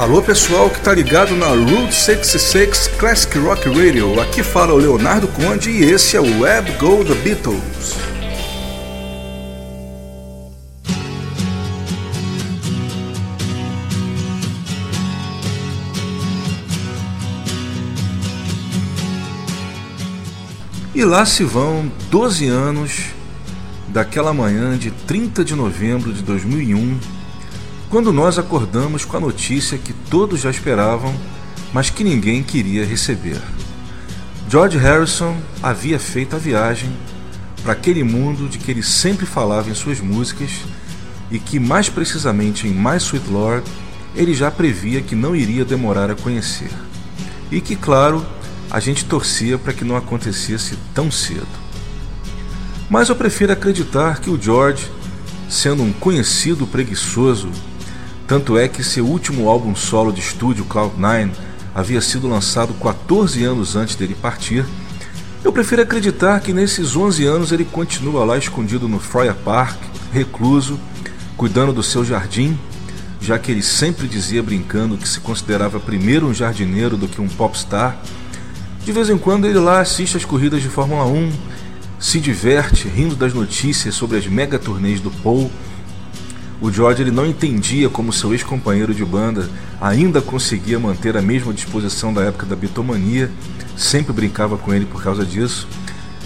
Alô pessoal que tá ligado na Route 66 Classic Rock Radio. Aqui fala o Leonardo Conde e esse é o Web Go The Beatles. E lá se vão 12 anos daquela manhã de 30 de novembro de 2001 quando nós acordamos com a notícia que todos já esperavam, mas que ninguém queria receber. George Harrison havia feito a viagem para aquele mundo de que ele sempre falava em suas músicas e que, mais precisamente em My Sweet Lord, ele já previa que não iria demorar a conhecer. E que, claro, a gente torcia para que não acontecesse tão cedo. Mas eu prefiro acreditar que o George, sendo um conhecido preguiçoso tanto é que seu último álbum solo de estúdio, Cloud9, havia sido lançado 14 anos antes dele partir. Eu prefiro acreditar que nesses 11 anos ele continua lá escondido no Friar Park, recluso, cuidando do seu jardim, já que ele sempre dizia brincando que se considerava primeiro um jardineiro do que um popstar. De vez em quando ele lá assiste às corridas de Fórmula 1, se diverte rindo das notícias sobre as mega turnês do Paul o George ele não entendia como seu ex-companheiro de banda ainda conseguia manter a mesma disposição da época da bitomania, sempre brincava com ele por causa disso.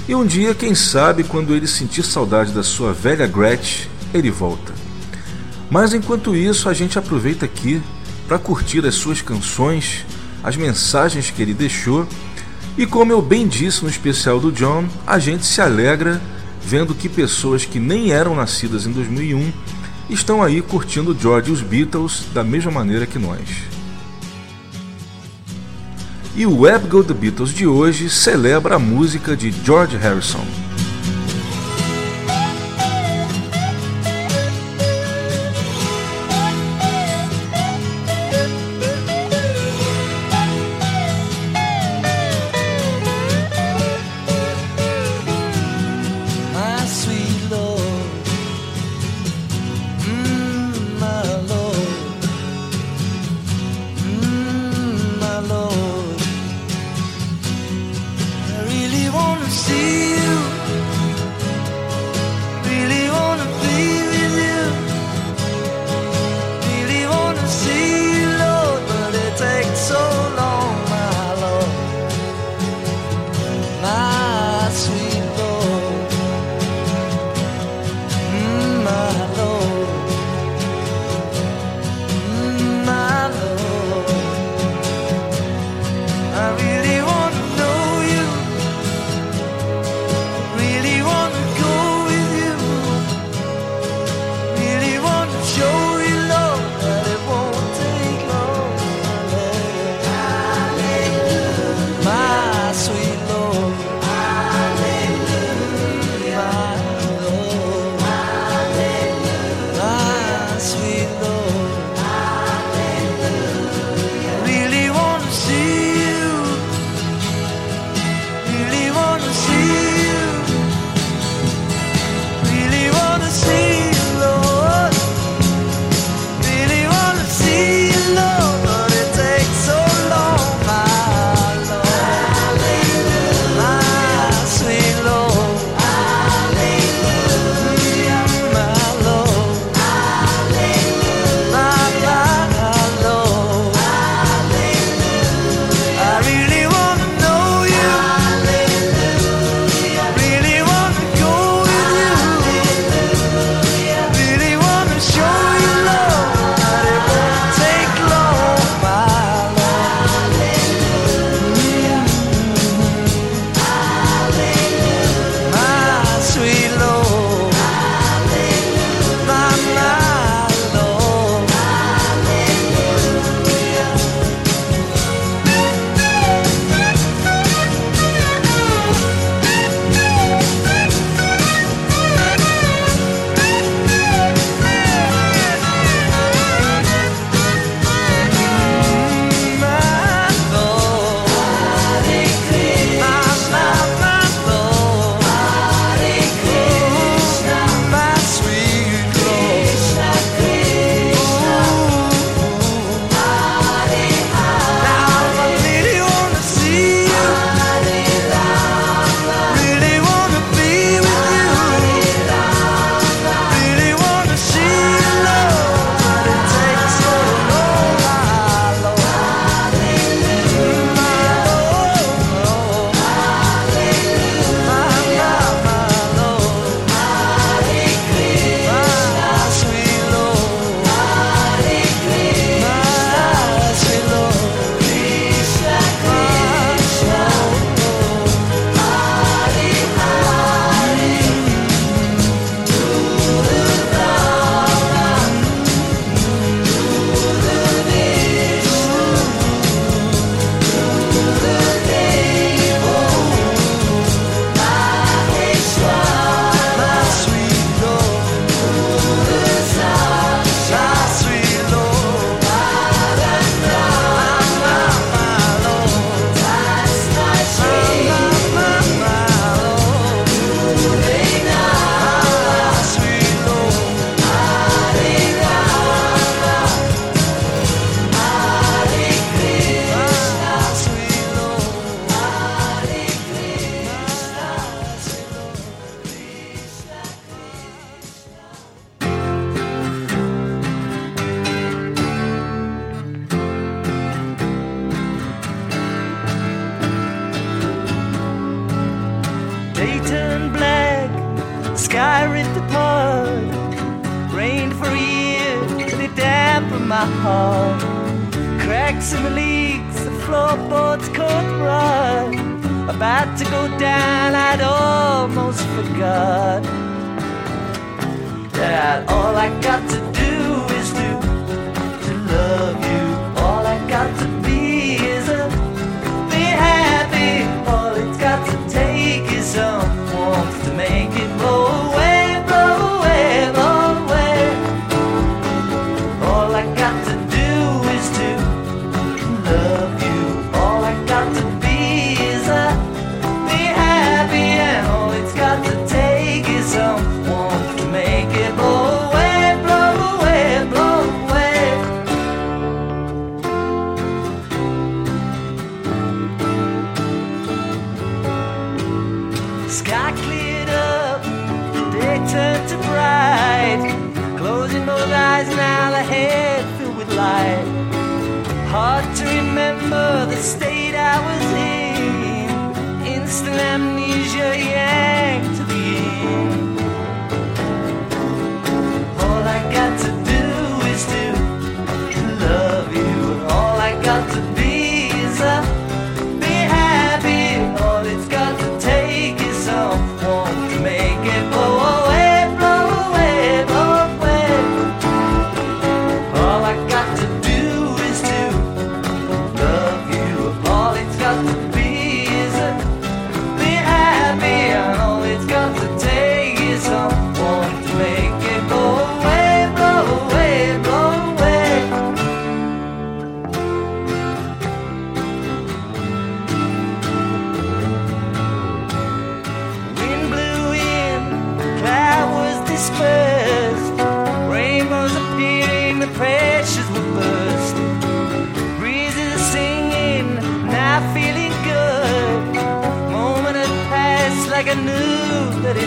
E um dia, quem sabe, quando ele sentir saudade da sua velha Gretchen, ele volta. Mas enquanto isso, a gente aproveita aqui para curtir as suas canções, as mensagens que ele deixou, e como eu bem disse no especial do John, a gente se alegra vendo que pessoas que nem eram nascidas em 2001 estão aí curtindo George e os Beatles da mesma maneira que nós. E o Web Go The Beatles de hoje celebra a música de George Harrison.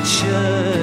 Sẽ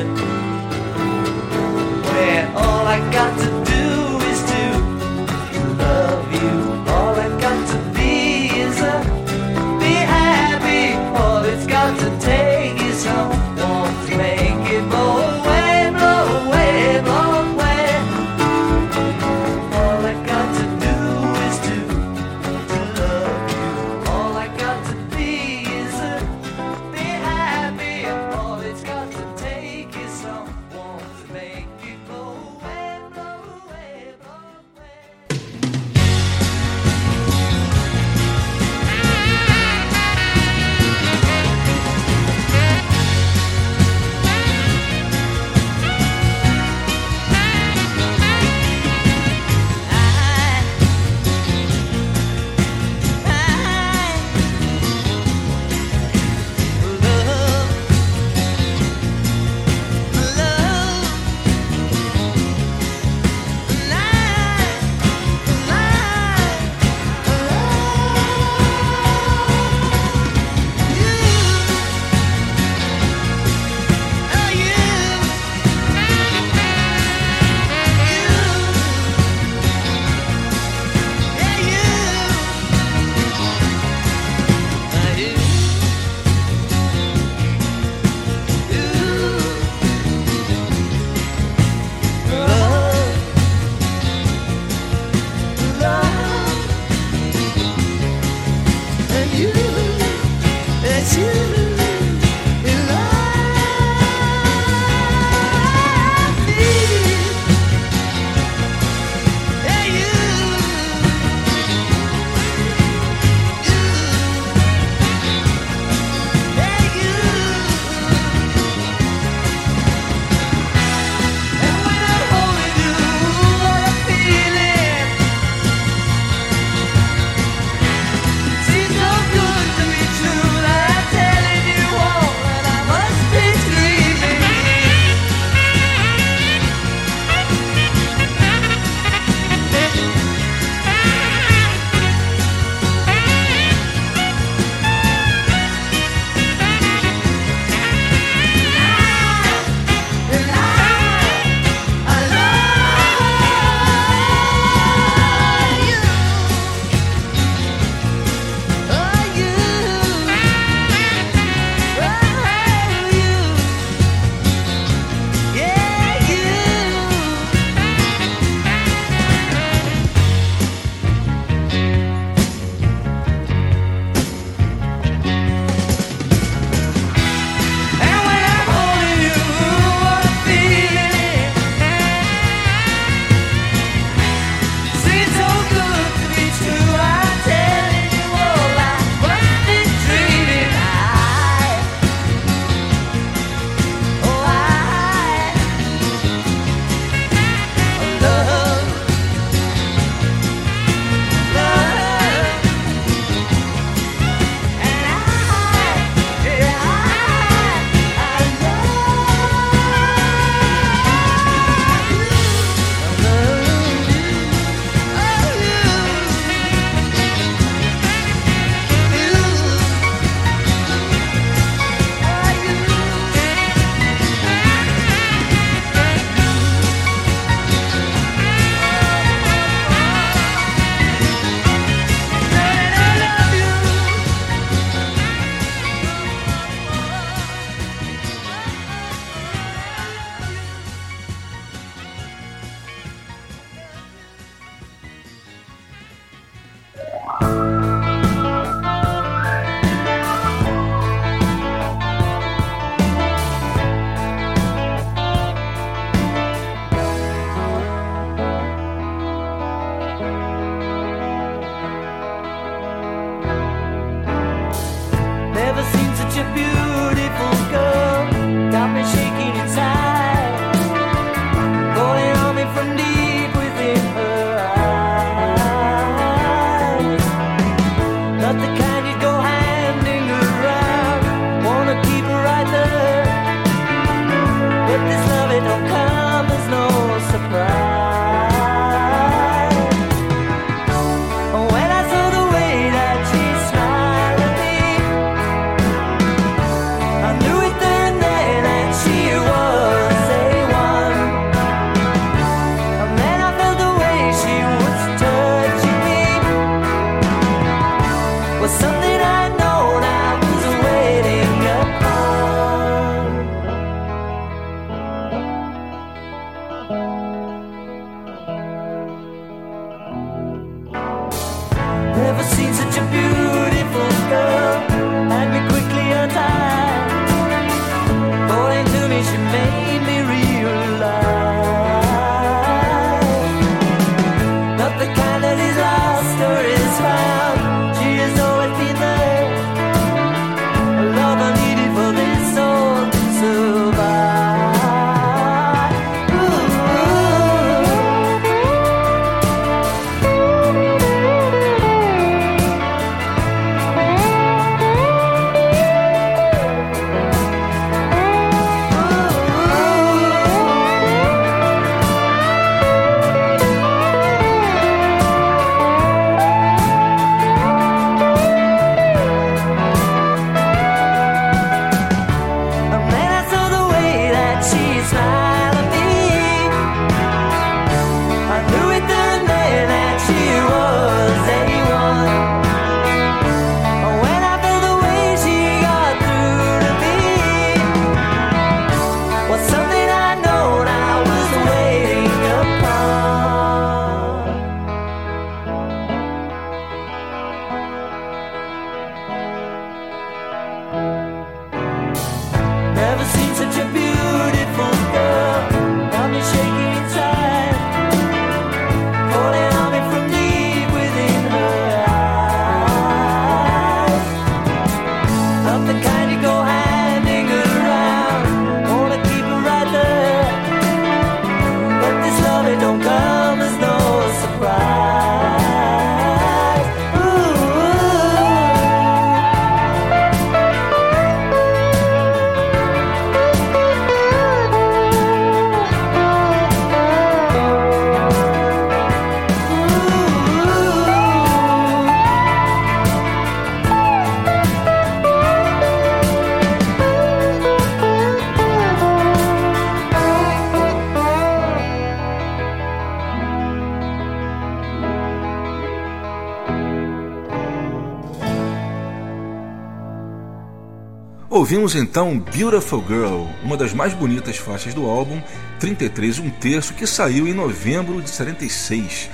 Ouvimos então Beautiful Girl, uma das mais bonitas faixas do álbum 33 um terço, que saiu em novembro de 76.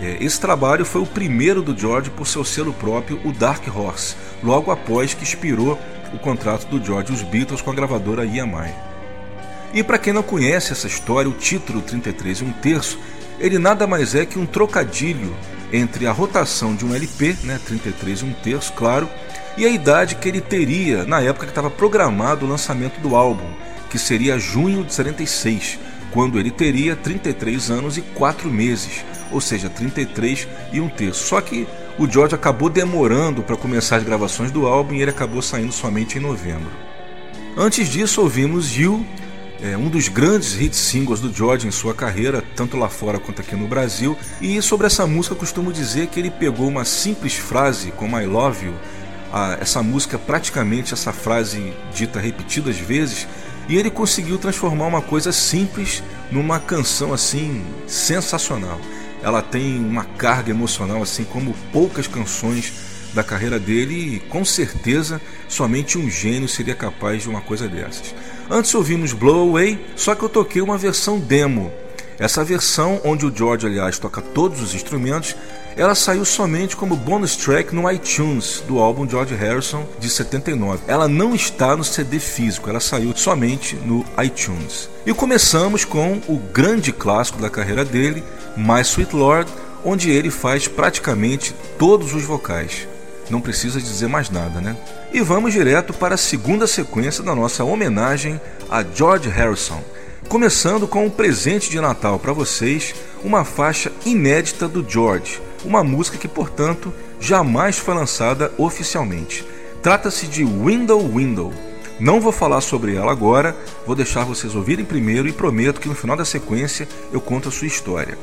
É, esse trabalho foi o primeiro do George por seu selo próprio, o Dark Horse, logo após que expirou o contrato do George e os Beatles com a gravadora EMI. E para quem não conhece essa história, o título 33 e um terço, ele nada mais é que um trocadilho entre a rotação de um LP, né, 33 e um terço, claro, e a idade que ele teria na época que estava programado o lançamento do álbum, que seria junho de 76, quando ele teria 33 anos e 4 meses, ou seja, 33 e um terço. Só que o George acabou demorando para começar as gravações do álbum e ele acabou saindo somente em novembro. Antes disso, ouvimos You, é, um dos grandes hit singles do George em sua carreira, tanto lá fora quanto aqui no Brasil. E sobre essa música, costumo dizer que ele pegou uma simples frase como I Love You, a, essa música, praticamente essa frase dita repetidas vezes, e ele conseguiu transformar uma coisa simples numa canção assim sensacional ela tem uma carga emocional assim como poucas canções da carreira dele e com certeza somente um gênio seria capaz de uma coisa dessas. Antes ouvimos Blow Away, só que eu toquei uma versão demo. Essa versão, onde o George, aliás, toca todos os instrumentos, ela saiu somente como bonus track no iTunes do álbum George Harrison de 79. Ela não está no CD físico, ela saiu somente no iTunes. E começamos com o grande clássico da carreira dele, My Sweet Lord, onde ele faz praticamente todos os vocais. Não precisa dizer mais nada, né? E vamos direto para a segunda sequência da nossa homenagem a George Harrison, começando com um presente de Natal para vocês, uma faixa inédita do George, uma música que, portanto, jamais foi lançada oficialmente. Trata-se de Window Window. Não vou falar sobre ela agora, vou deixar vocês ouvirem primeiro e prometo que no final da sequência eu conto a sua história.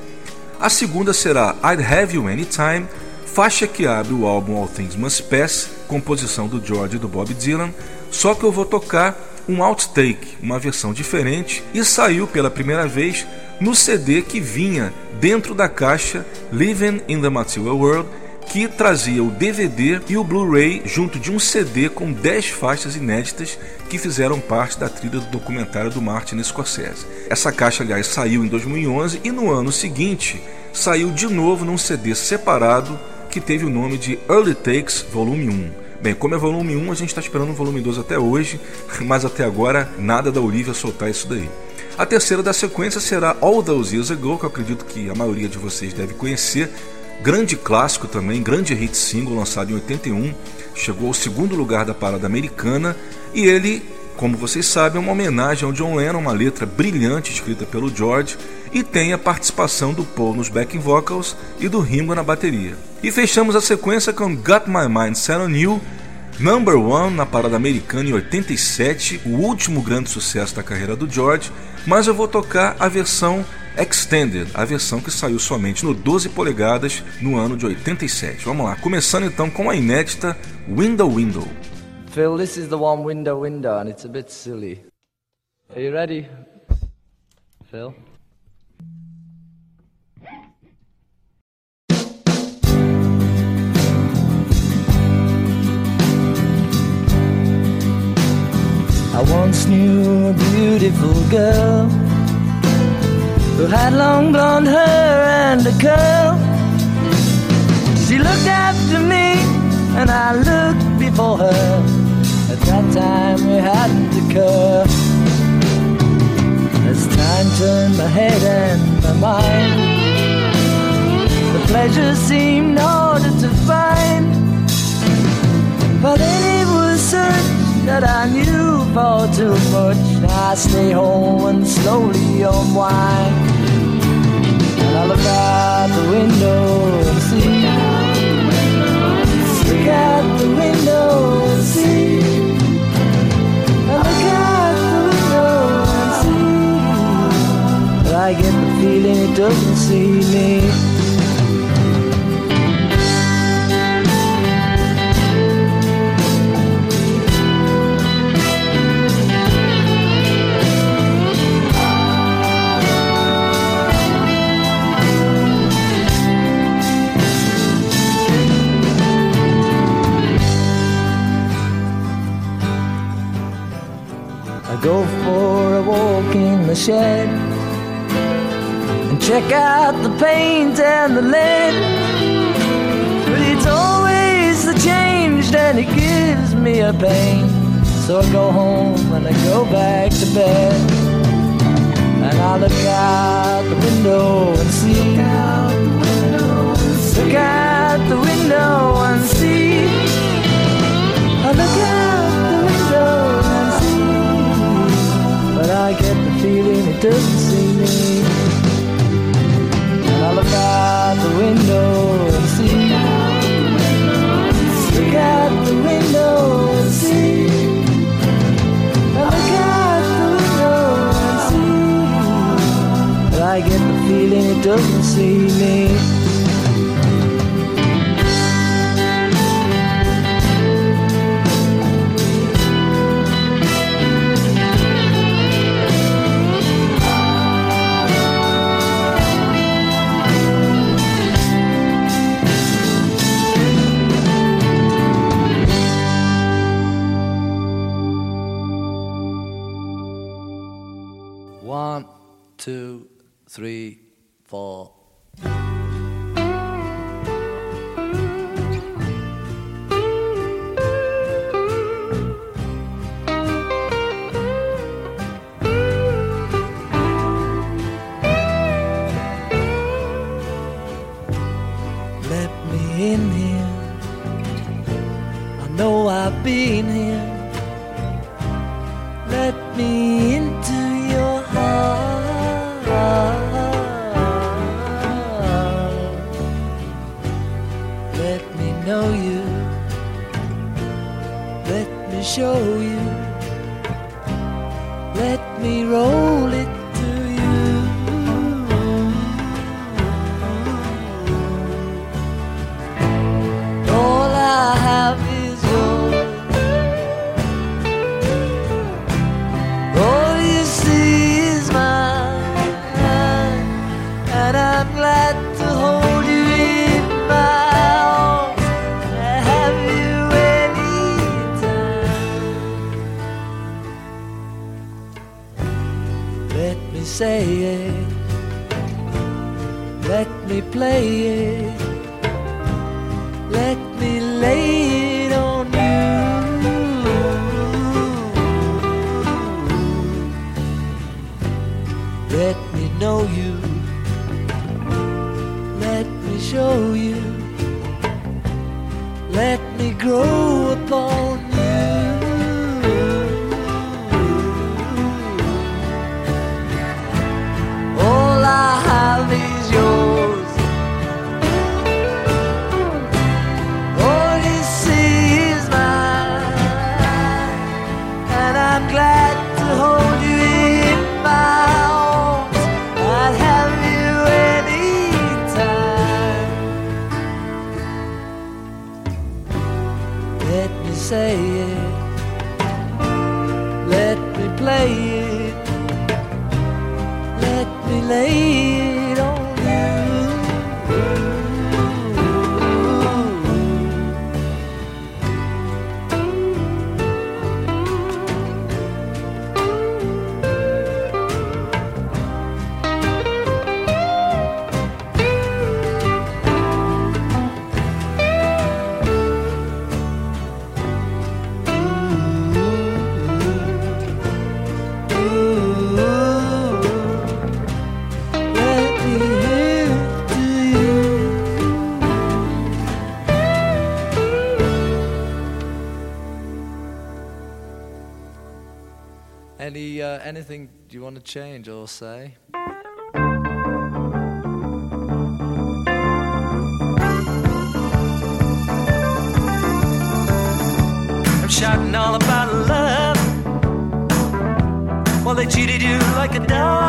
A segunda será I'd Have You Anytime, faixa que abre o álbum All Things Must Pass, composição do George e do Bob Dylan, só que eu vou tocar um outtake, uma versão diferente, e saiu pela primeira vez no CD que vinha dentro da caixa Living in the Material World, que trazia o DVD e o Blu-ray junto de um CD com 10 faixas inéditas que fizeram parte da trilha do documentário do Martin Scorsese. Essa caixa, aliás, saiu em 2011 e no ano seguinte saiu de novo num CD separado que teve o nome de Early Takes Volume 1. Bem, como é volume 1, a gente está esperando o volume 2 até hoje, mas até agora nada da Olivia soltar isso daí. A terceira da sequência será All Those Years Ago, que eu acredito que a maioria de vocês deve conhecer. Grande clássico também, grande hit single lançado em 81, chegou ao segundo lugar da parada americana e ele, como vocês sabem, é uma homenagem ao John Lennon, uma letra brilhante escrita pelo George e tem a participação do Paul nos backing vocals e do Ringo na bateria. E fechamos a sequência com Got My Mind Set On You, Number One na parada americana em 87, o último grande sucesso da carreira do George, mas eu vou tocar a versão Extended, a versão que saiu somente no 12 polegadas no ano de 87. Vamos lá, começando então com a inédita Window Window. Phil, this is the one window window and it's a bit silly. Are you ready? Phil? I once knew a beautiful girl who had long blonde hair and a curl. She looked after me and I looked before her. At that time we hadn't occurred. As time turned my head and my mind, the pleasure seemed harder to find. But then it was such that I knew far too much. I stay home and slowly unwind. And I look out the window and see. Look out the window and see. I look out the window and see. But I get the feeling it doesn't see me. The shed and check out the paint and the lead. But it's always the change that it gives me a pain. So I go home and I go back to bed. And I look out the window and see. Look out the window and see. I look out I get the feeling it doesn't see me. And I look out the window and see. Look out the window and see. I look out the window and see. I get the feeling it doesn't see me. Three, four. Let me in here. I know I've been Let me know you. Let me show you. Let me roll it Let me anything you want to change or say? I'm shouting all about love. Well, they cheated you like a dog,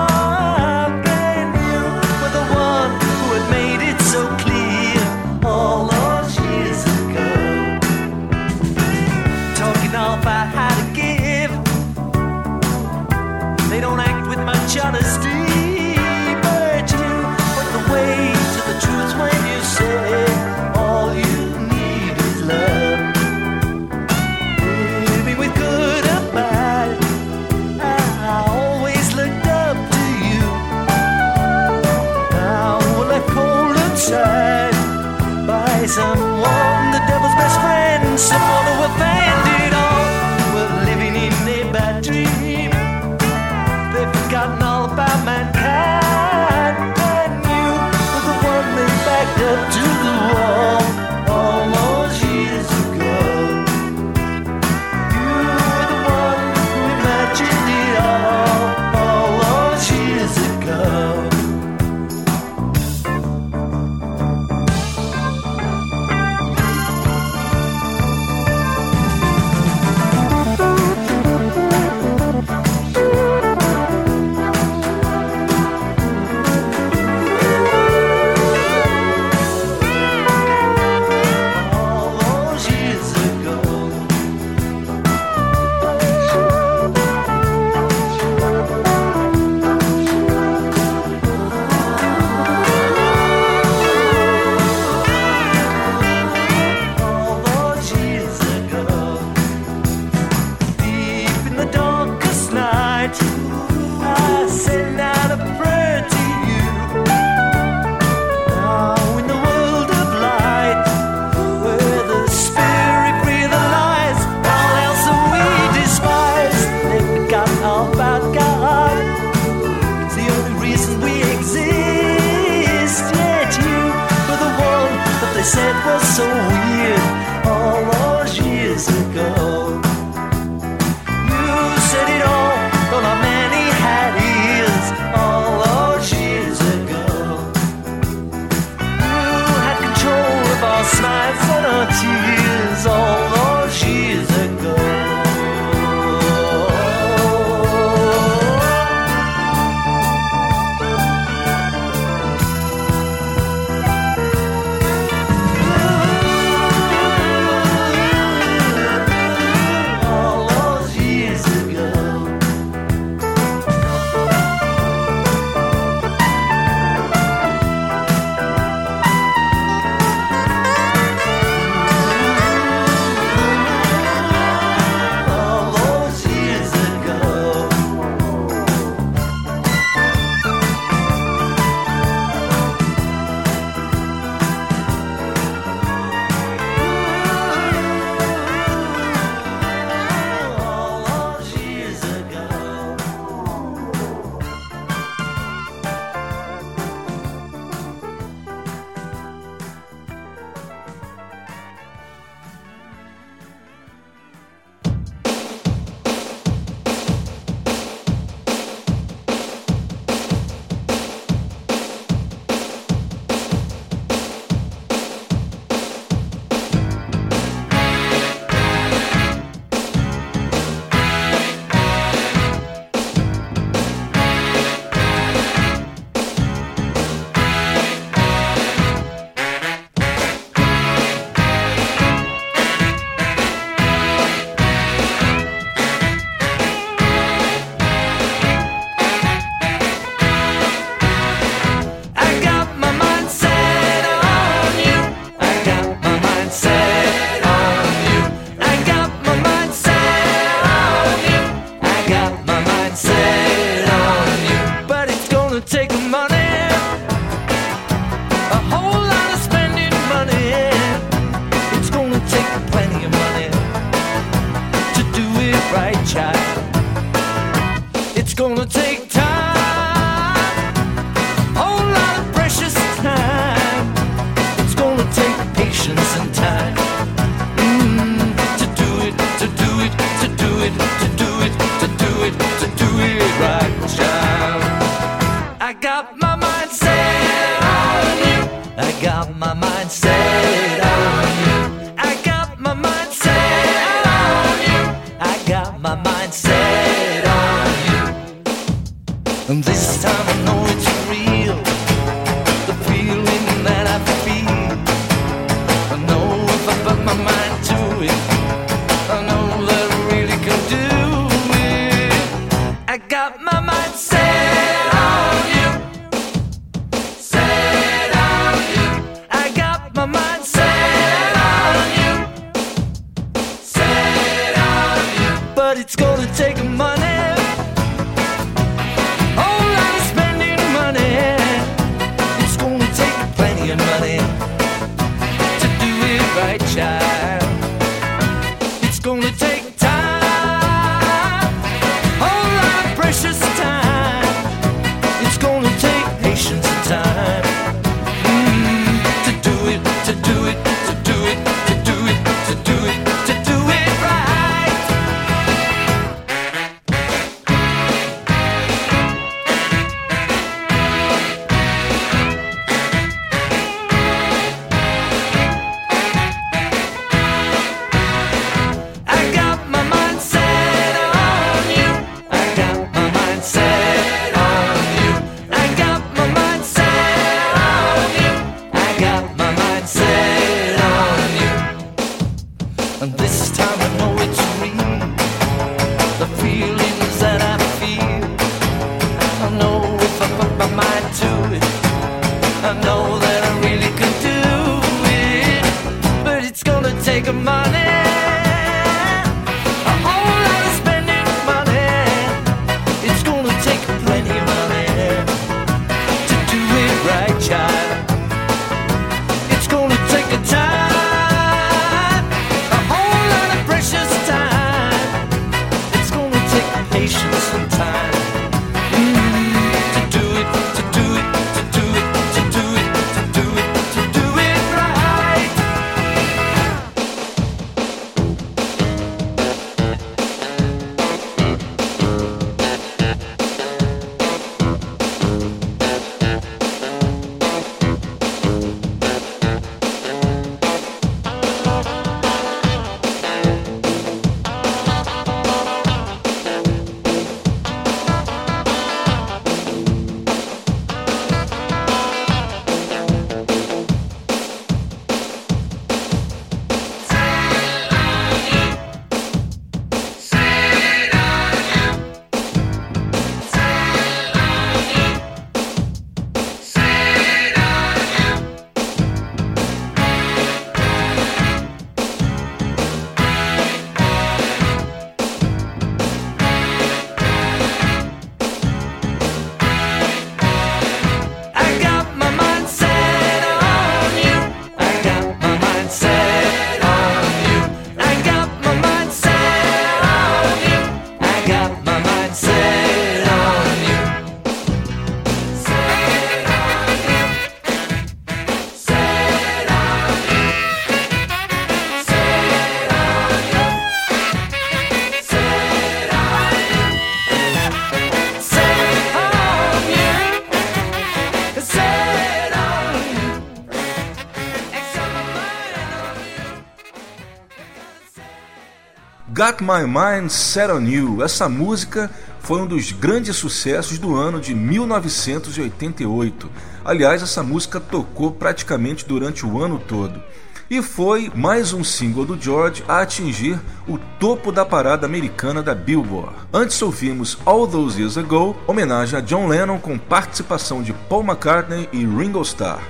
Got My Mind Set On You. Essa música foi um dos grandes sucessos do ano de 1988. Aliás, essa música tocou praticamente durante o ano todo. E foi mais um single do George a atingir o topo da parada americana da Billboard. Antes ouvimos All Those Years Ago, homenagem a John Lennon com participação de Paul McCartney e Ringo Starr.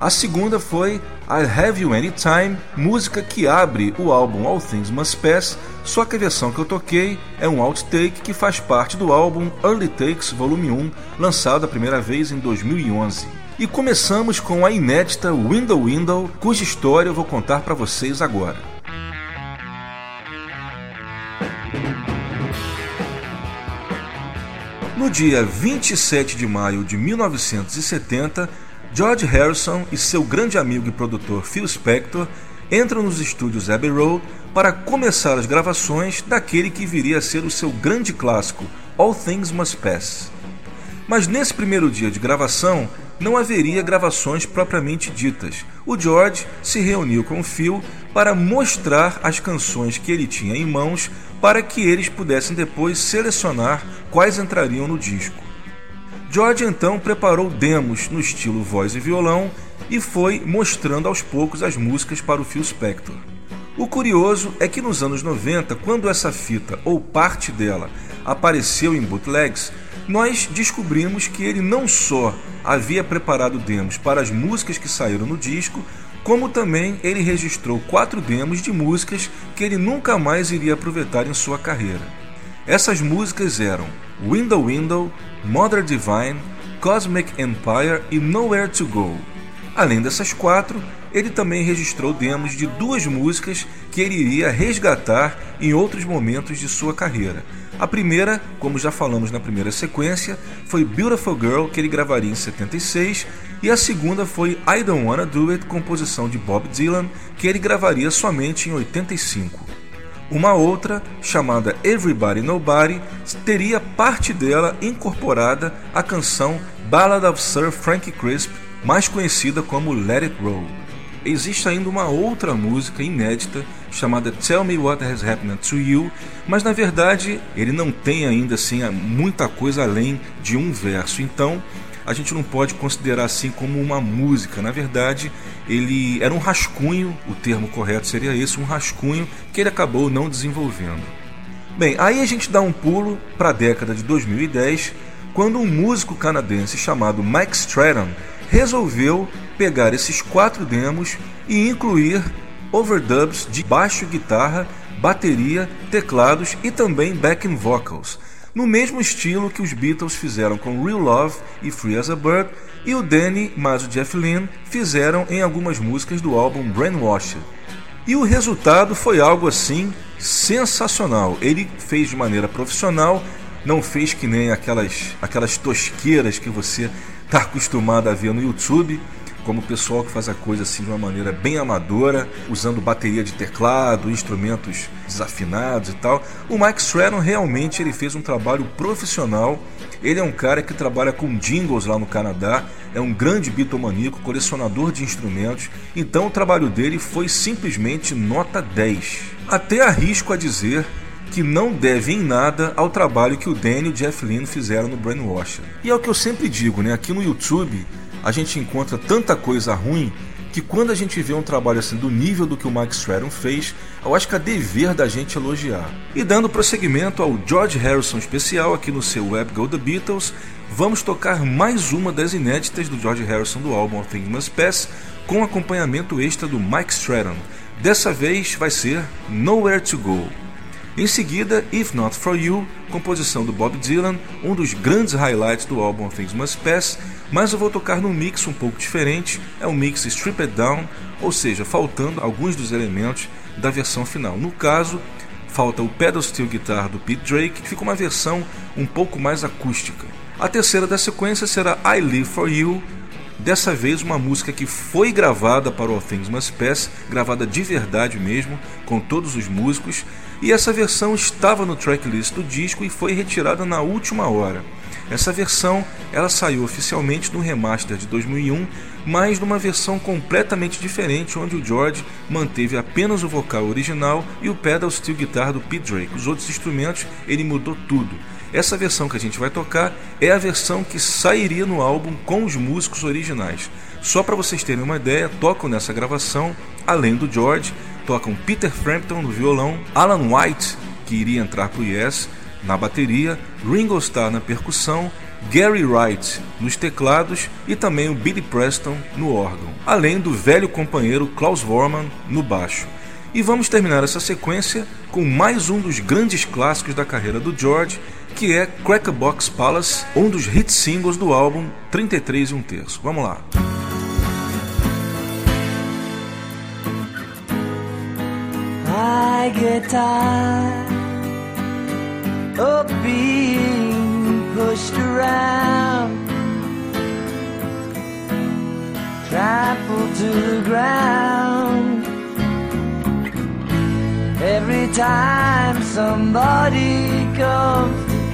A segunda foi I'll Have You Anytime, música que abre o álbum All Things Must Pass, só que a versão que eu toquei é um outtake que faz parte do álbum Early Takes Volume 1, lançado a primeira vez em 2011. E começamos com a inédita Window Window, cuja história eu vou contar para vocês agora. No dia 27 de maio de 1970, George Harrison e seu grande amigo e produtor Phil Spector entram nos estúdios Abbey Road para começar as gravações daquele que viria a ser o seu grande clássico, All Things Must Pass. Mas nesse primeiro dia de gravação, não haveria gravações propriamente ditas. O George se reuniu com o Phil para mostrar as canções que ele tinha em mãos para que eles pudessem depois selecionar quais entrariam no disco. George então preparou demos no estilo voz e violão e foi mostrando aos poucos as músicas para o Phil Spector. O curioso é que nos anos 90, quando essa fita ou parte dela apareceu em bootlegs, nós descobrimos que ele não só havia preparado demos para as músicas que saíram no disco, como também ele registrou quatro demos de músicas que ele nunca mais iria aproveitar em sua carreira. Essas músicas eram Window Window, Mother Divine, Cosmic Empire e Nowhere to Go. Além dessas quatro, ele também registrou demos de duas músicas que ele iria resgatar em outros momentos de sua carreira. A primeira, como já falamos na primeira sequência, foi Beautiful Girl, que ele gravaria em 76, e a segunda foi I Don't Wanna Do It, composição de Bob Dylan, que ele gravaria somente em 85. Uma outra, chamada Everybody Nobody, teria parte dela incorporada à canção Ballad of Sir Frank Crisp, mais conhecida como Let It Roll. Existe ainda uma outra música inédita chamada Tell Me What Has Happened to You, mas na verdade ele não tem ainda assim muita coisa além de um verso. Então a gente não pode considerar assim como uma música. Na verdade, ele era um rascunho, o termo correto seria esse, um rascunho que ele acabou não desenvolvendo. Bem, aí a gente dá um pulo para a década de 2010, quando um músico canadense chamado Mike Stratton resolveu pegar esses quatro demos e incluir overdubs de baixo, guitarra, bateria, teclados e também backing vocals no mesmo estilo que os Beatles fizeram com Real Love e Free as a Bird, e o Danny mais o Jeff Lynne fizeram em algumas músicas do álbum Brainwashed. E o resultado foi algo assim sensacional. Ele fez de maneira profissional, não fez que nem aquelas, aquelas tosqueiras que você está acostumado a ver no YouTube como o pessoal que faz a coisa assim de uma maneira bem amadora, usando bateria de teclado, instrumentos desafinados e tal. O Mike Stratton realmente ele fez um trabalho profissional. Ele é um cara que trabalha com jingles lá no Canadá, é um grande bitomaníaco, colecionador de instrumentos, então o trabalho dele foi simplesmente nota 10. Até arrisco a dizer que não deve em nada ao trabalho que o Danny e o Jeff Lynne fizeram no Brainwasher. E é o que eu sempre digo, né? Aqui no YouTube a gente encontra tanta coisa ruim que quando a gente vê um trabalho assim do nível do que o Mike Stratton fez, eu acho que é dever da gente elogiar. E dando prosseguimento ao George Harrison especial aqui no seu Web Go The Beatles, vamos tocar mais uma das inéditas do George Harrison do álbum Things Must Pass, com acompanhamento extra do Mike Stratton. Dessa vez vai ser Nowhere to Go. Em seguida, If Not For You, composição do Bob Dylan, um dos grandes highlights do álbum Things Must Pass, mas eu vou tocar num mix um pouco diferente, é um mix stripped down, ou seja, faltando alguns dos elementos da versão final. No caso, falta o pedal steel guitar do Pete Drake, fica uma versão um pouco mais acústica. A terceira da sequência será I Live For You, Dessa vez, uma música que foi gravada para o All Things Must Pass, gravada de verdade mesmo, com todos os músicos, e essa versão estava no tracklist do disco e foi retirada na última hora. Essa versão ela saiu oficialmente no remaster de 2001, mas numa versão completamente diferente, onde o George manteve apenas o vocal original e o pedal steel guitar do Pete Drake. Os outros instrumentos ele mudou tudo. Essa versão que a gente vai tocar é a versão que sairia no álbum com os músicos originais. Só para vocês terem uma ideia, tocam nessa gravação, além do George, tocam Peter Frampton no violão, Alan White, que iria entrar para o Yes, na bateria, Ringo Starr na percussão, Gary Wright nos teclados e também o Billy Preston no órgão, além do velho companheiro Klaus Vormann no baixo. E vamos terminar essa sequência com mais um dos grandes clássicos da carreira do George, que é Box Palace, um dos hit singles do álbum 33 e um terço. Vamos lá. I get tired being pushed around, trampled to the ground. Every time somebody comes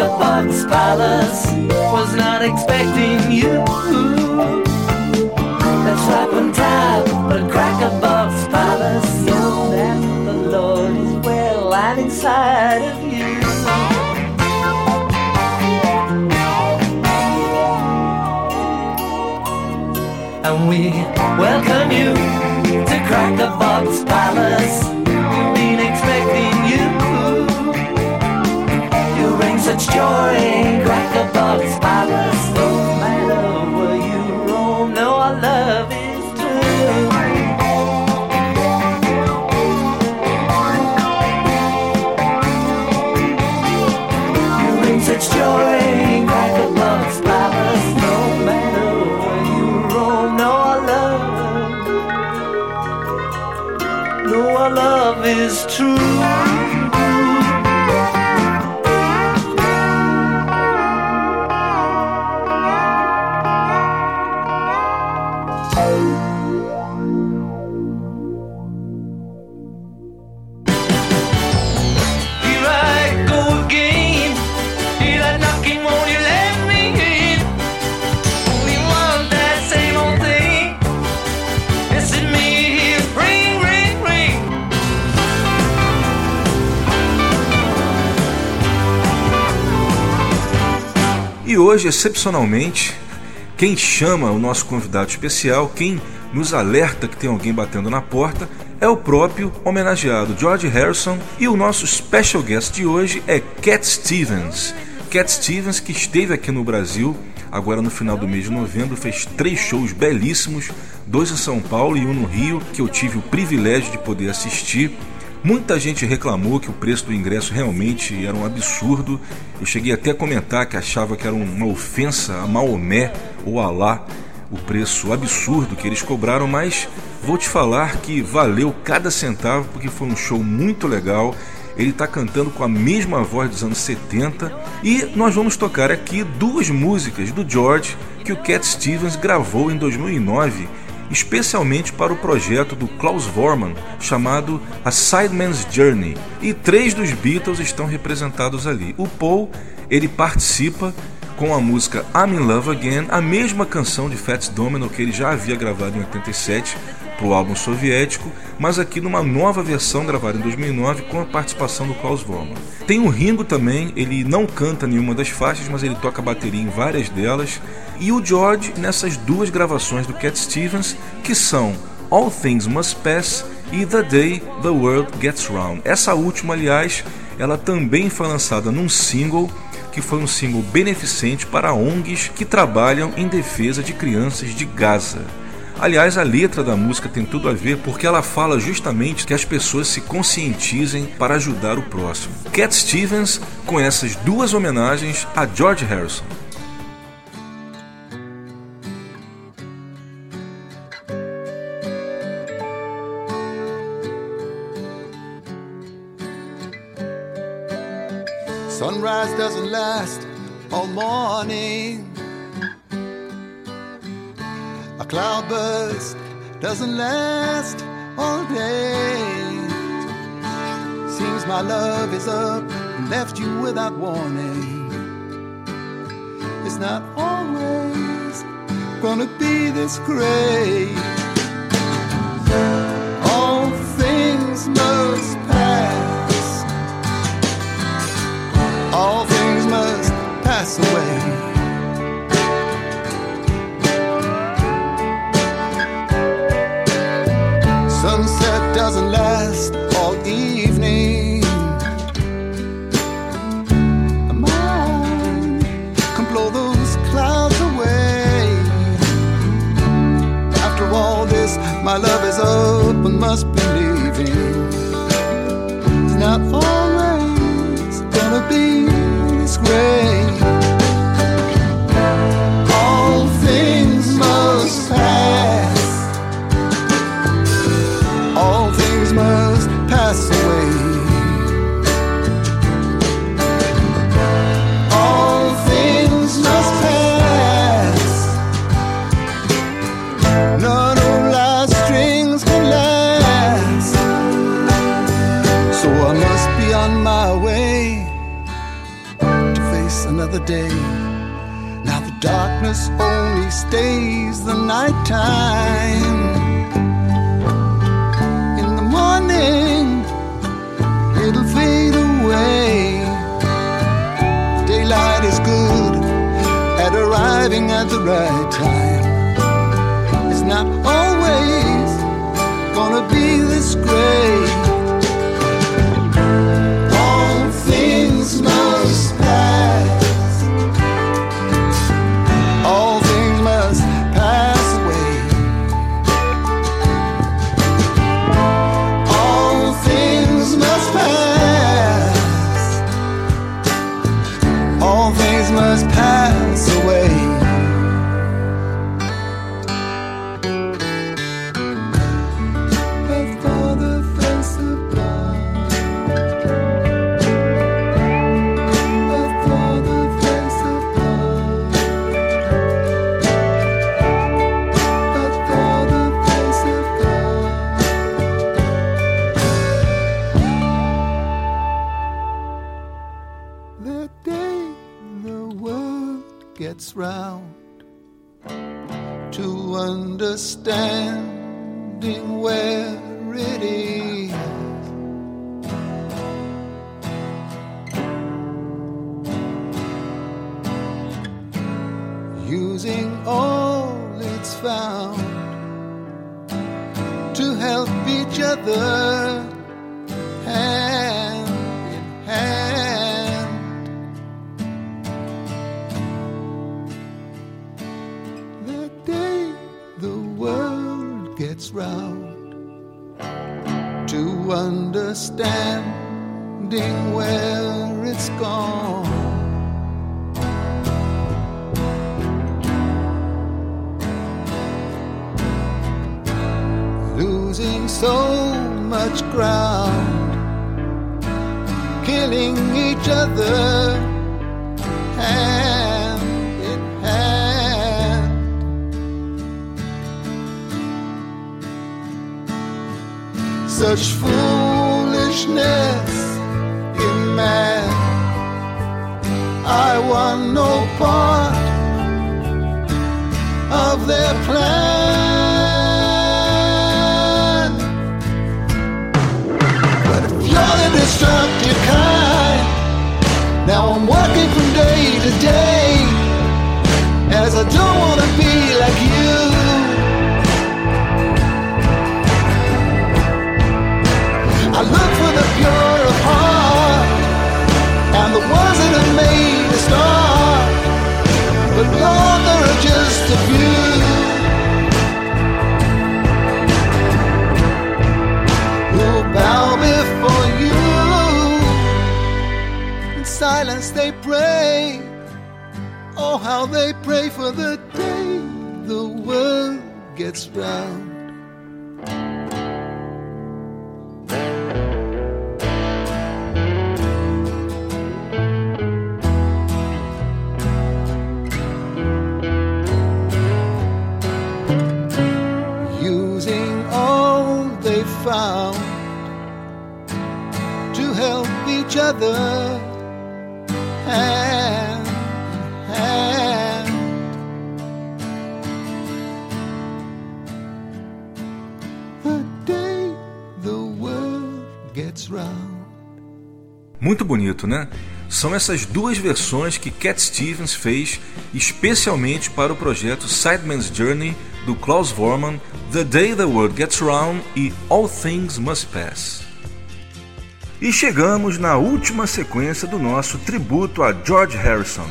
Cracker Box Palace. Was not expecting you. That's right on top of Cracker Box Palace. Know that the Lord is well and inside of you. And we welcome you to Cracker Box Palace. You bring such joy in Cracker Box Palace. Hoje, excepcionalmente, quem chama o nosso convidado especial, quem nos alerta que tem alguém batendo na porta, é o próprio homenageado George Harrison e o nosso special guest de hoje é Cat Stevens. Cat Stevens que esteve aqui no Brasil agora no final do mês de novembro, fez três shows belíssimos, dois em São Paulo e um no Rio, que eu tive o privilégio de poder assistir. Muita gente reclamou que o preço do ingresso realmente era um absurdo. Eu cheguei até a comentar que achava que era uma ofensa a Maomé ou Alá o preço absurdo que eles cobraram, mas vou te falar que valeu cada centavo porque foi um show muito legal. Ele está cantando com a mesma voz dos anos 70 e nós vamos tocar aqui duas músicas do George que o Cat Stevens gravou em 2009 especialmente para o projeto do Klaus Vormann chamado A Sideman's Journey. E três dos Beatles estão representados ali. O Paul, ele participa com a música I'm in Love Again, a mesma canção de Fats Domino que ele já havia gravado em 87 para o álbum soviético, mas aqui numa nova versão gravada em 2009 com a participação do Klaus Voormann. Tem o Ringo também, ele não canta nenhuma das faixas, mas ele toca bateria em várias delas, e o George nessas duas gravações do Cat Stevens, que são All Things Must Pass e The Day the World Gets Round. Essa última, aliás, ela também foi lançada num single que foi um single beneficente para ONGs que trabalham em defesa de crianças de Gaza. Aliás, a letra da música tem tudo a ver porque ela fala justamente que as pessoas se conscientizem para ajudar o próximo. Cat Stevens com essas duas homenagens a George Harrison. Sunrise doesn't last all morning. cloudburst doesn't last all day. Seems my love is up and left you without warning. It's not always gonna be this great. All things must pass. All things must pass away. must be time. In the morning, it'll fade away. Daylight is good at arriving at the right standing where Muito bonito, né? São essas duas versões que Cat Stevens fez especialmente para o projeto Sideman's Journey do Klaus Vormann, The Day the World Gets Round e All Things Must Pass. E chegamos na última sequência do nosso tributo a George Harrison.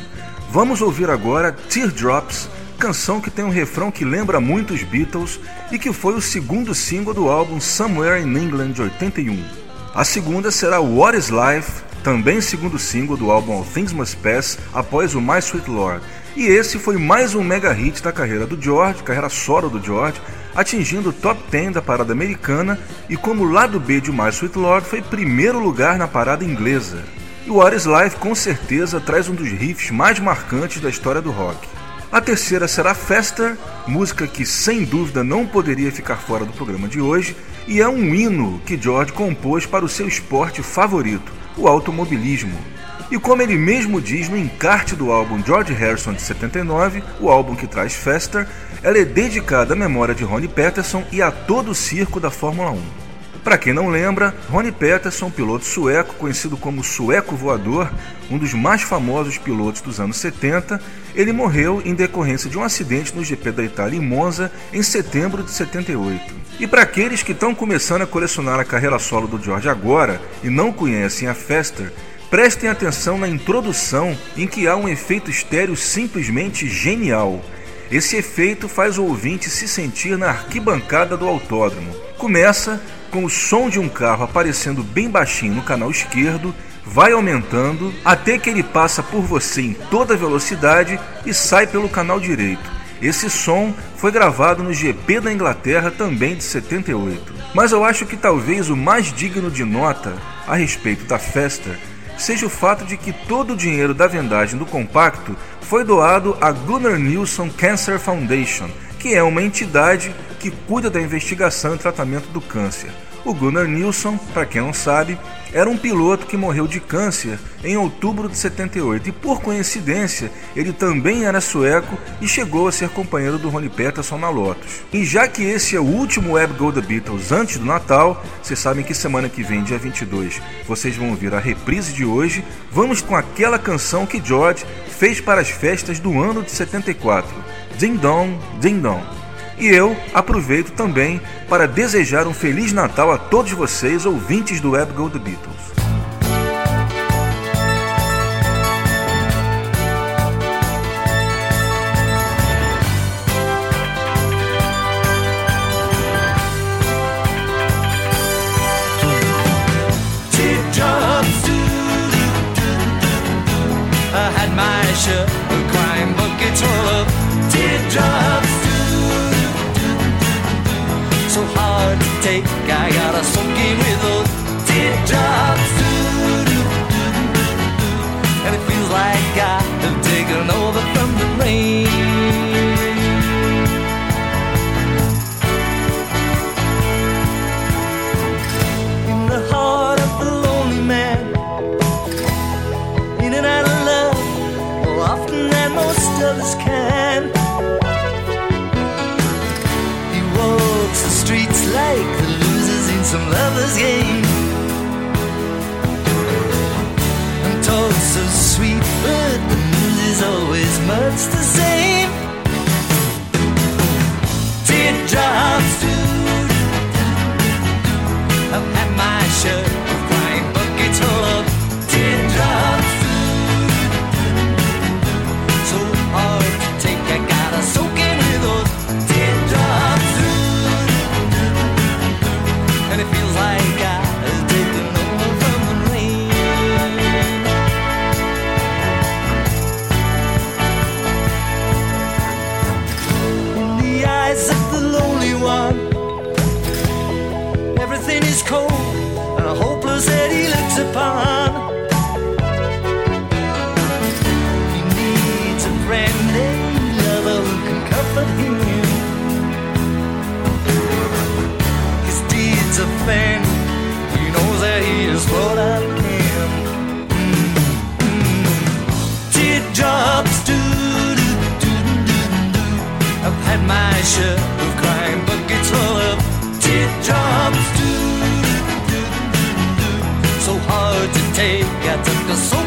Vamos ouvir agora Teardrops, canção que tem um refrão que lembra muito os Beatles e que foi o segundo single do álbum Somewhere in England de 81. A segunda será What is Life, também segundo single do álbum Things Must Pass após o My Sweet Lord. E esse foi mais um mega hit da carreira do George, carreira solo do George, atingindo o top 10 da parada americana e como lado B de My Sweet Lord foi primeiro lugar na parada inglesa. E What is Life com certeza traz um dos riffs mais marcantes da história do rock. A terceira será Faster, música que sem dúvida não poderia ficar fora do programa de hoje, e é um hino que George compôs para o seu esporte favorito, o automobilismo. E como ele mesmo diz no encarte do álbum George Harrison de 79, o álbum que traz Faster, ela é dedicada à memória de Ronnie Peterson e a todo o circo da Fórmula 1. Para quem não lembra, Ronnie Peterson, piloto sueco, conhecido como Sueco Voador, um dos mais famosos pilotos dos anos 70, ele morreu em decorrência de um acidente no GP da Itália em Monza em setembro de 78. E para aqueles que estão começando a colecionar a carreira solo do George agora e não conhecem a Fester, prestem atenção na introdução em que há um efeito estéreo simplesmente genial. Esse efeito faz o ouvinte se sentir na arquibancada do autódromo. Começa com o som de um carro aparecendo bem baixinho no canal esquerdo, vai aumentando até que ele passa por você em toda velocidade e sai pelo canal direito. Esse som foi gravado no GP da Inglaterra também de 78. Mas eu acho que talvez o mais digno de nota a respeito da festa seja o fato de que todo o dinheiro da vendagem do compacto foi doado à Gunnar Nilsson Cancer Foundation, que é uma entidade que cuida da investigação e tratamento do câncer. O Gunnar Nilsson, para quem não sabe, era um piloto que morreu de câncer em outubro de 78 e, por coincidência, ele também era sueco e chegou a ser companheiro do Ronnie Peterson na Lotus. E já que esse é o último Web Go The Beatles antes do Natal, vocês sabem que semana que vem, dia 22, vocês vão ouvir a reprise de hoje, vamos com aquela canção que George fez para as festas do ano de 74, Ding Dong, Ding Dong. E eu aproveito também para desejar um Feliz Natal a todos vocês, ouvintes do Web Go The Beatles. So hard to take, I gotta soak in some lover's game. Talks so sweet, but the news is always much the same. Teardrops, I've had my share picture of crime, but it's full of teardrops. So hard to take, I took a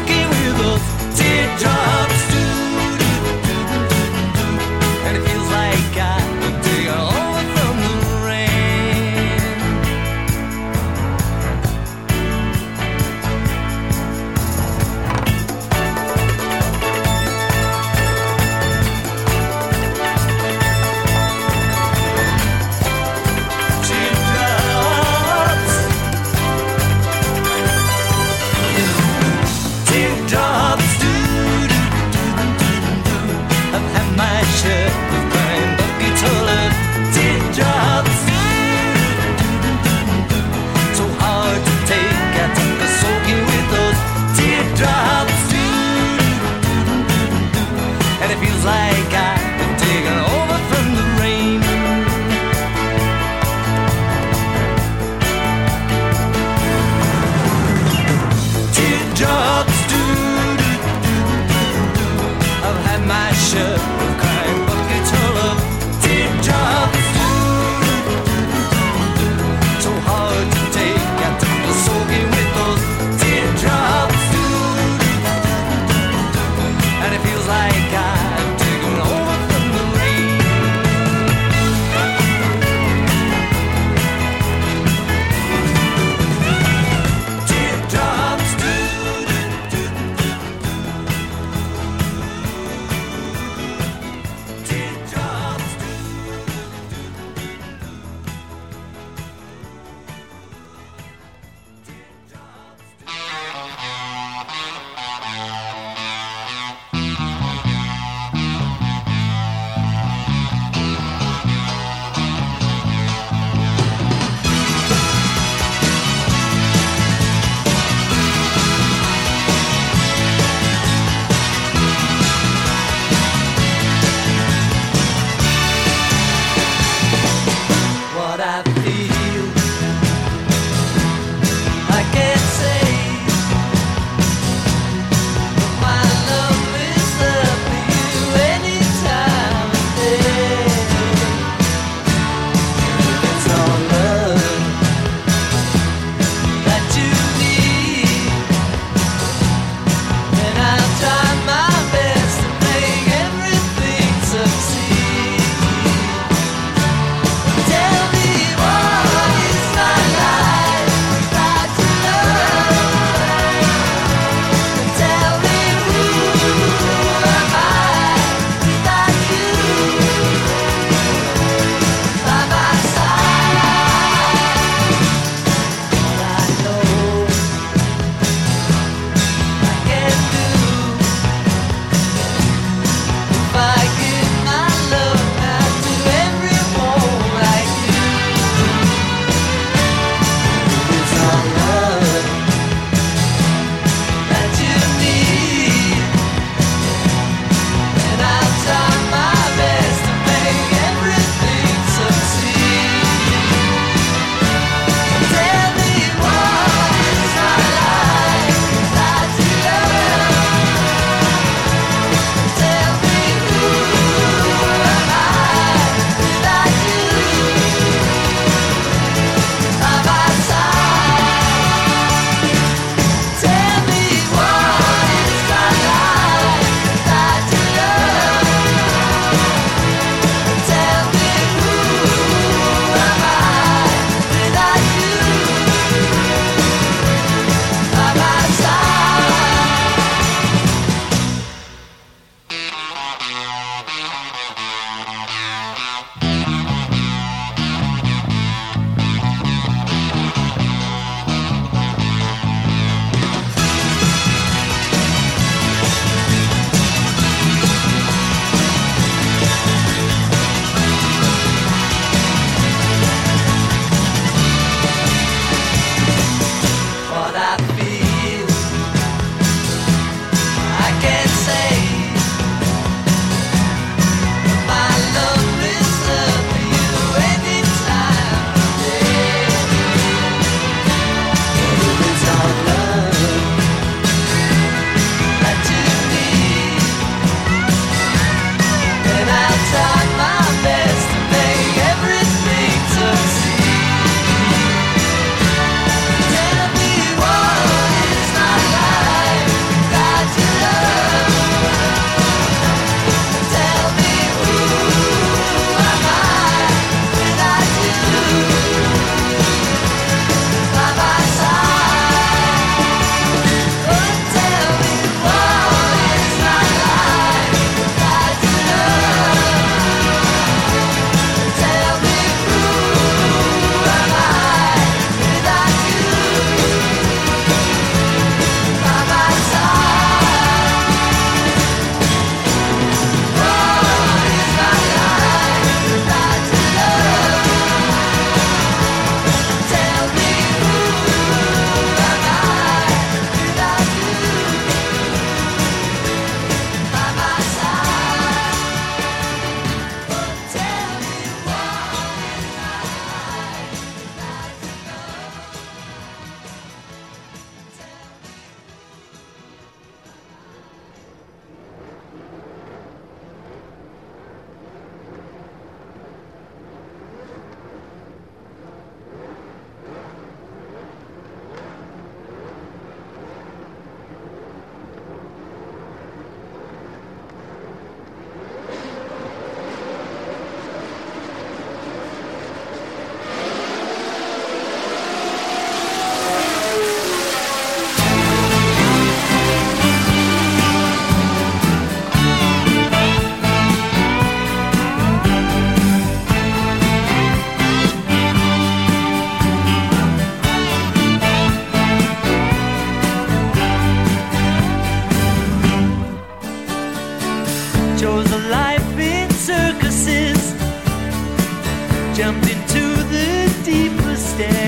jumped into the deepest end.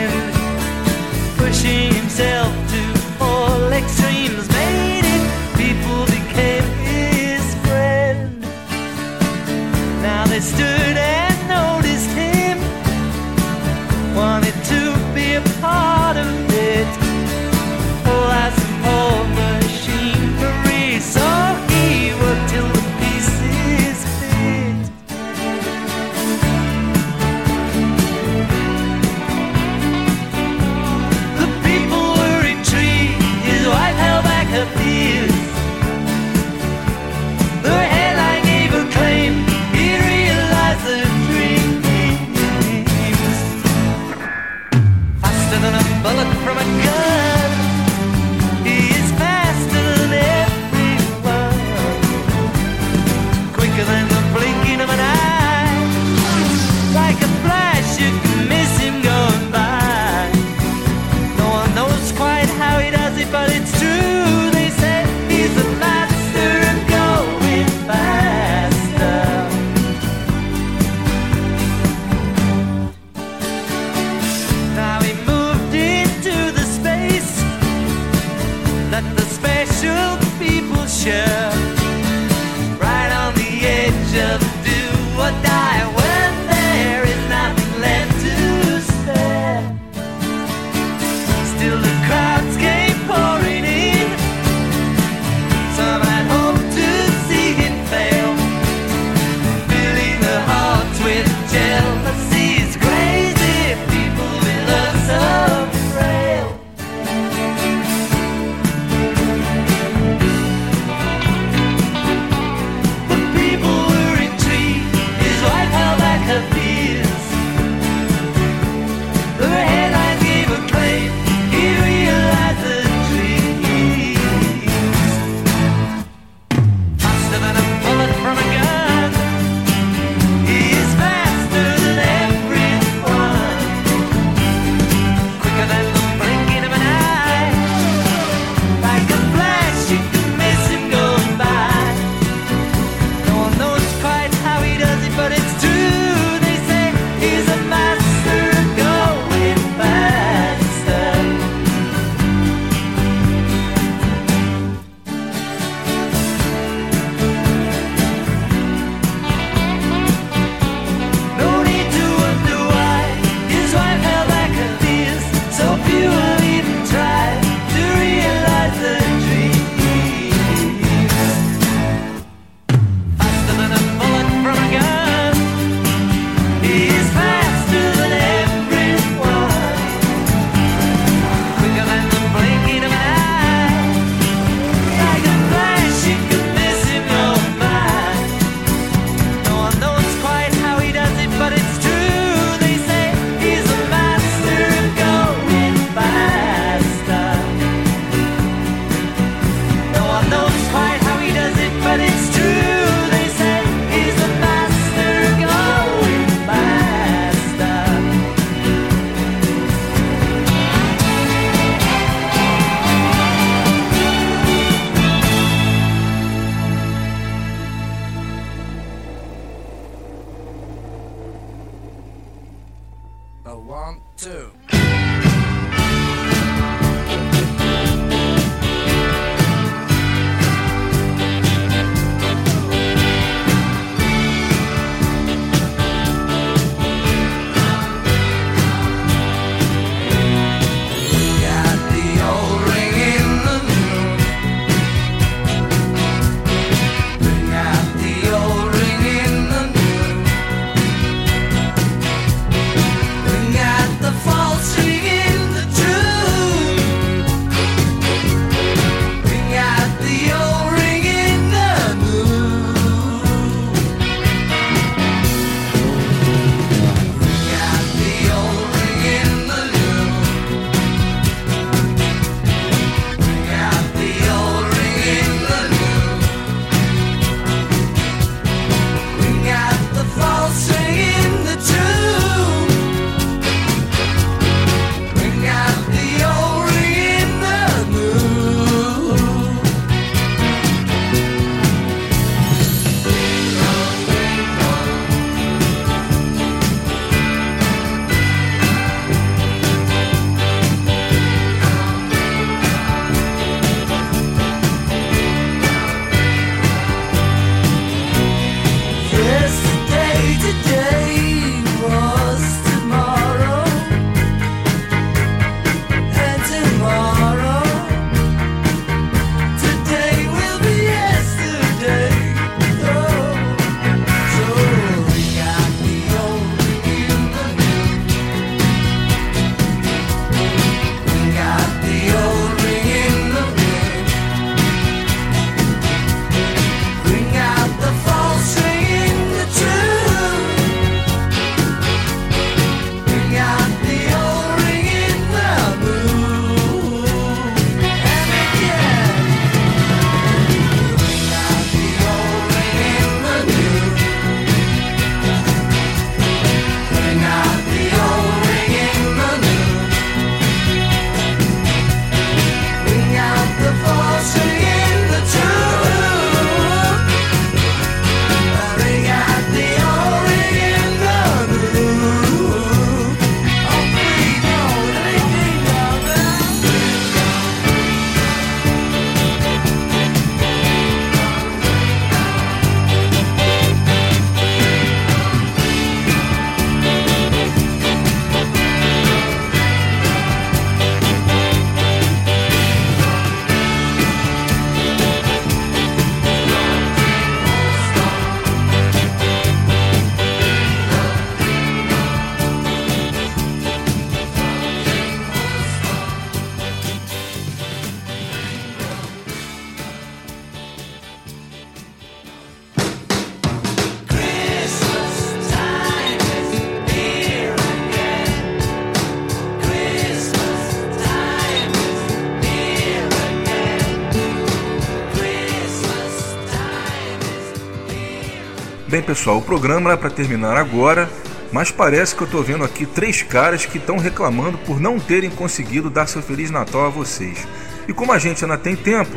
Pessoal, o programa era para terminar agora, mas parece que eu tô vendo aqui três caras que estão reclamando por não terem conseguido dar seu Feliz Natal a vocês. E como a gente ainda tem tempo,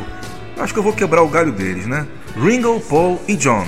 acho que eu vou quebrar o galho deles, né? Ringo, Paul e John.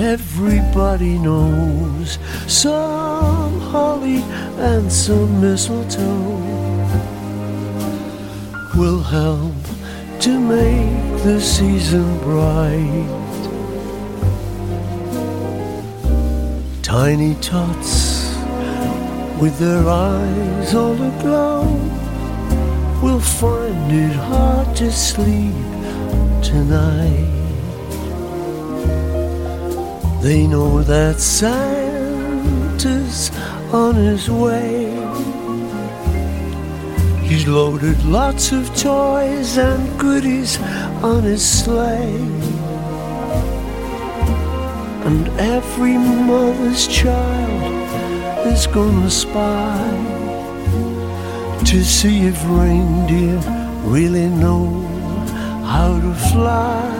Everybody knows some holly and some mistletoe will help to make the season bright. Tiny tots with their eyes all aglow will find it hard to sleep tonight. They know that Santa's on his way. He's loaded lots of toys and goodies on his sleigh. And every mother's child is gonna spy to see if reindeer really know how to fly.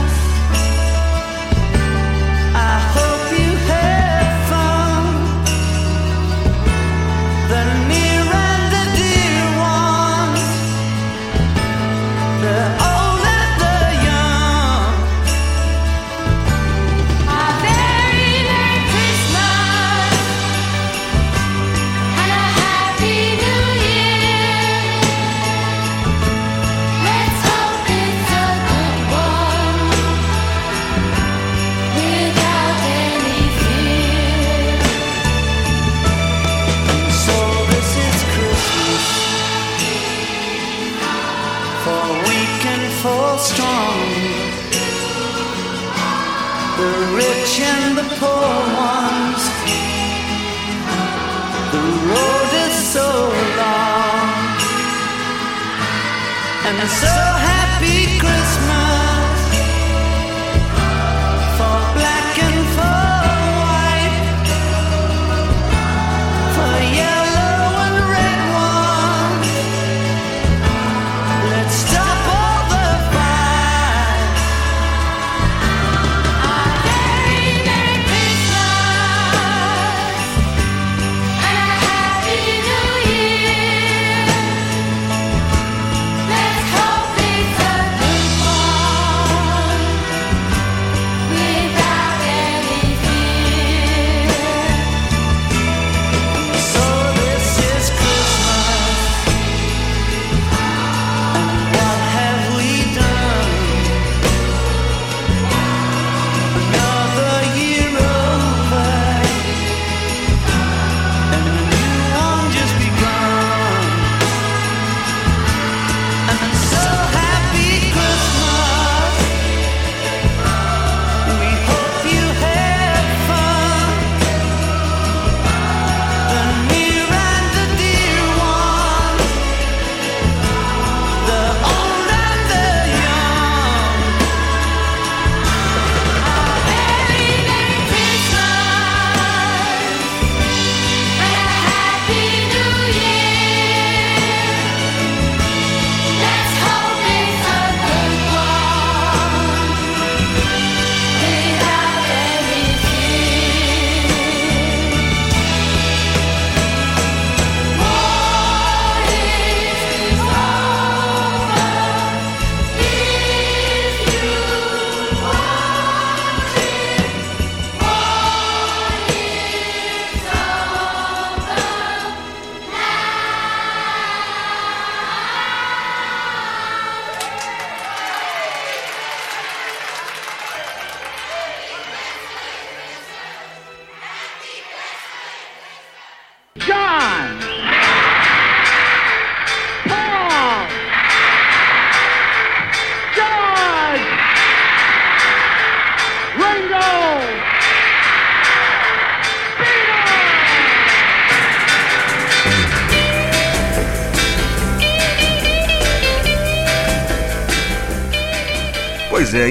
And so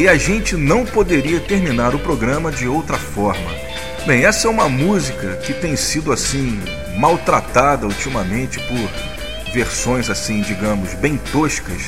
e a gente não poderia terminar o programa de outra forma. Bem, essa é uma música que tem sido assim maltratada ultimamente por versões assim, digamos, bem toscas.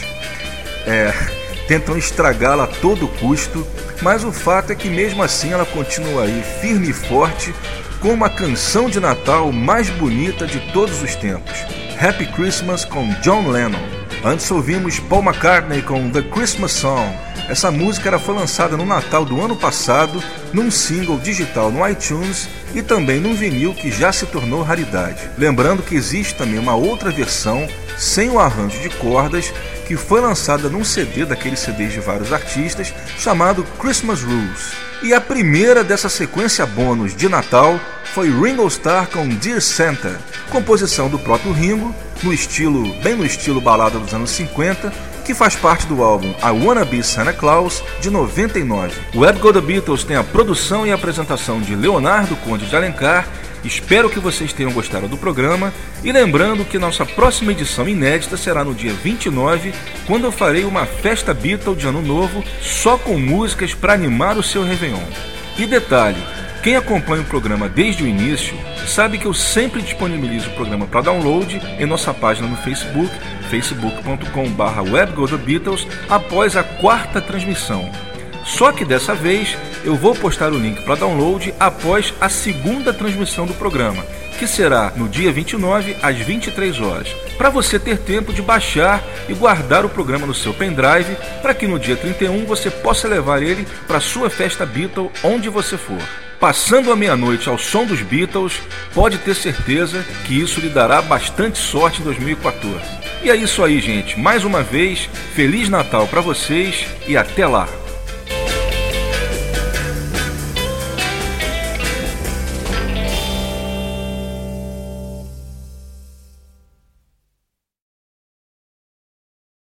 É, tentam estragá-la a todo custo, mas o fato é que mesmo assim ela continua aí firme e forte com uma canção de Natal mais bonita de todos os tempos. Happy Christmas com John Lennon. Antes ouvimos Paul McCartney com The Christmas Song. Essa música era foi lançada no Natal do ano passado, num single digital no iTunes e também num vinil que já se tornou raridade. Lembrando que existe também uma outra versão sem o arranjo de cordas que foi lançada num CD daqueles CDs de vários artistas chamado Christmas Rules. E a primeira dessa sequência bônus de Natal foi Ringo Starr com Dear Santa, composição do próprio Ringo, no estilo, bem no estilo balada dos anos 50, que faz parte do álbum I Wanna Be Santa Claus de 99. O Web Go The Beatles tem a produção e apresentação de Leonardo Conde de Alencar. Espero que vocês tenham gostado do programa e lembrando que nossa próxima edição inédita será no dia 29, quando eu farei uma festa Beatle de Ano Novo só com músicas para animar o seu Réveillon. E detalhe, quem acompanha o programa desde o início sabe que eu sempre disponibilizo o programa para download em nossa página no Facebook, facebook.com.br webgothebeatles, após a quarta transmissão. Só que dessa vez eu vou postar o link para download após a segunda transmissão do programa, que será no dia 29 às 23 horas, para você ter tempo de baixar e guardar o programa no seu pendrive, para que no dia 31 você possa levar ele para sua festa Beatle onde você for. Passando a meia-noite ao som dos Beatles, pode ter certeza que isso lhe dará bastante sorte em 2014. E é isso aí, gente. Mais uma vez, Feliz Natal para vocês e até lá!